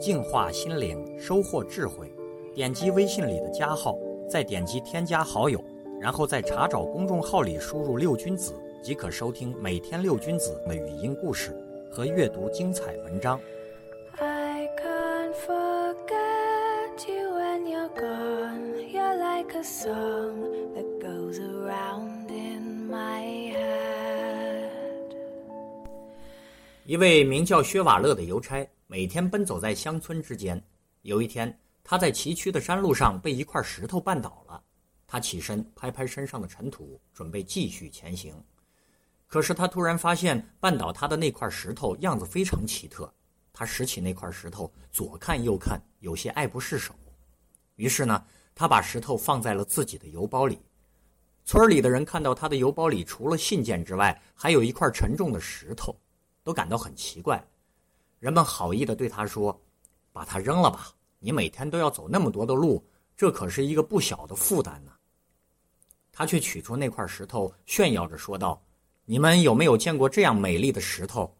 净化心灵，收获智慧。点击微信里的加号，再点击添加好友，然后在查找公众号里输入“六君子”，即可收听每天六君子的语音故事和阅读精彩文章。I can't forget you when you're gone. You're like a song that goes around in my head. 一位名叫薛瓦勒的邮差，每天奔走在乡村之间。有一天，他在崎岖的山路上被一块石头绊倒了。他起身拍拍身上的尘土，准备继续前行。可是他突然发现，绊倒他的那块石头样子非常奇特。他拾起那块石头，左看右看，有些爱不释手。于是呢，他把石头放在了自己的邮包里。村里的人看到他的邮包里除了信件之外，还有一块沉重的石头，都感到很奇怪。人们好意的对他说：“把它扔了吧，你每天都要走那么多的路，这可是一个不小的负担呢。”他却取出那块石头，炫耀着说道：“你们有没有见过这样美丽的石头？”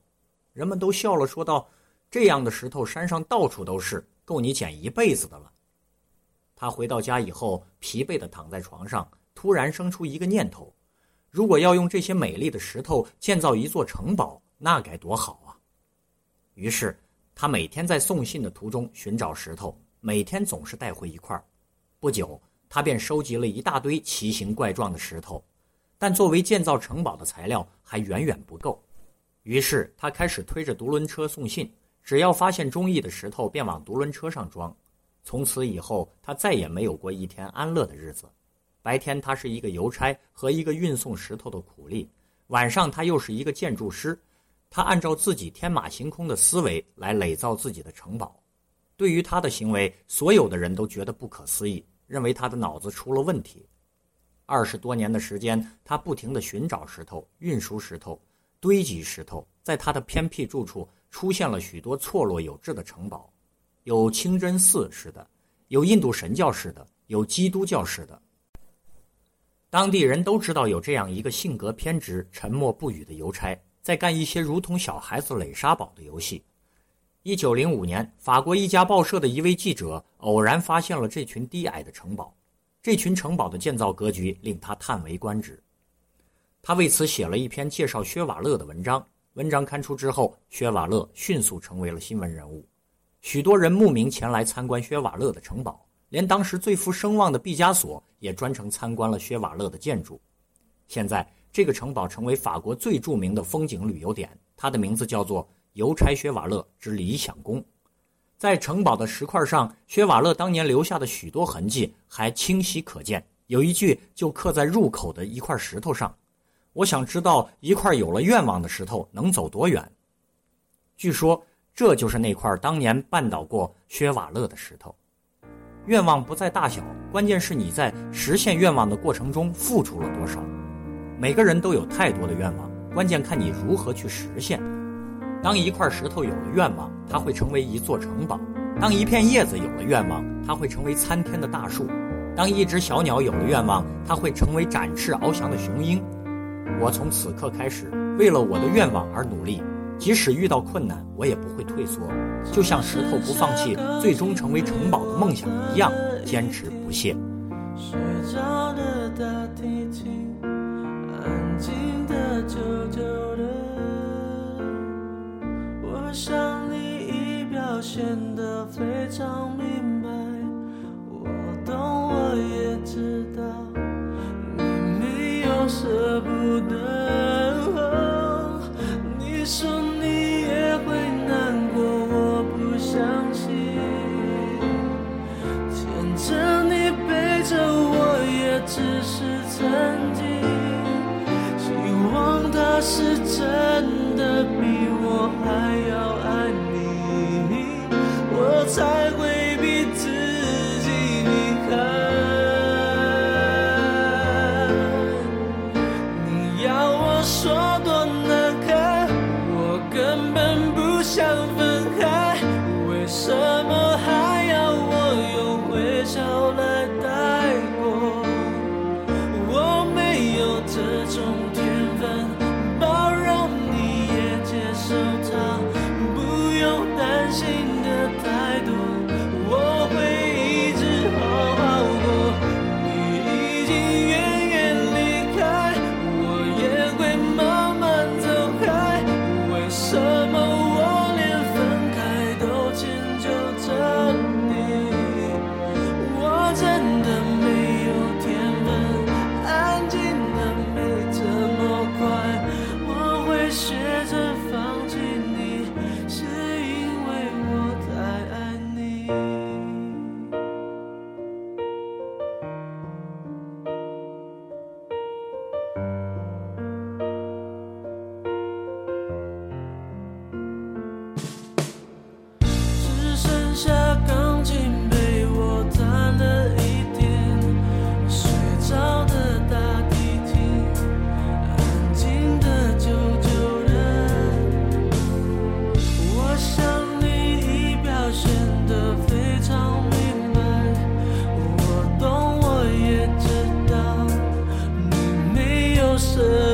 人们都笑了，说道：“这样的石头山上到处都是，够你捡一辈子的了。”他回到家以后，疲惫的躺在床上，突然生出一个念头：如果要用这些美丽的石头建造一座城堡，那该多好啊！于是，他每天在送信的途中寻找石头，每天总是带回一块。不久，他便收集了一大堆奇形怪状的石头，但作为建造城堡的材料还远远不够。于是，他开始推着独轮车送信，只要发现中意的石头，便往独轮车上装。从此以后，他再也没有过一天安乐的日子。白天，他是一个邮差和一个运送石头的苦力；晚上，他又是一个建筑师。他按照自己天马行空的思维来垒造自己的城堡。对于他的行为，所有的人都觉得不可思议，认为他的脑子出了问题。二十多年的时间，他不停地寻找石头、运输石头、堆积石头，在他的偏僻住处出现了许多错落有致的城堡，有清真寺式的，有印度神教式的，有基督教式的。当地人都知道有这样一个性格偏执、沉默不语的邮差。在干一些如同小孩子垒沙堡的游戏。一九零五年，法国一家报社的一位记者偶然发现了这群低矮的城堡，这群城堡的建造格局令他叹为观止。他为此写了一篇介绍薛瓦勒的文章。文章刊出之后，薛瓦勒迅速成为了新闻人物，许多人慕名前来参观薛瓦勒的城堡，连当时最富声望的毕加索也专程参观了薛瓦勒的建筑。现在。这个城堡成为法国最著名的风景旅游点，它的名字叫做邮差薛瓦勒之理想宫。在城堡的石块上，薛瓦勒当年留下的许多痕迹还清晰可见。有一句就刻在入口的一块石头上：“我想知道一块有了愿望的石头能走多远。”据说这就是那块当年绊倒过薛瓦勒的石头。愿望不在大小，关键是你在实现愿望的过程中付出了多少。每个人都有太多的愿望，关键看你如何去实现。当一块石头有了愿望，它会成为一座城堡；当一片叶子有了愿望，它会成为参天的大树；当一只小鸟有了愿望，它会成为展翅翱翔的雄鹰。我从此刻开始，为了我的愿望而努力，即使遇到困难，我也不会退缩，就像石头不放弃最终成为城堡的梦想一样，坚持不懈。安静的，久久的，我想你已表现得非常分开，为什么还要我用微笑来带过？我没有这种天分。包容你也接受他，不用担心。是。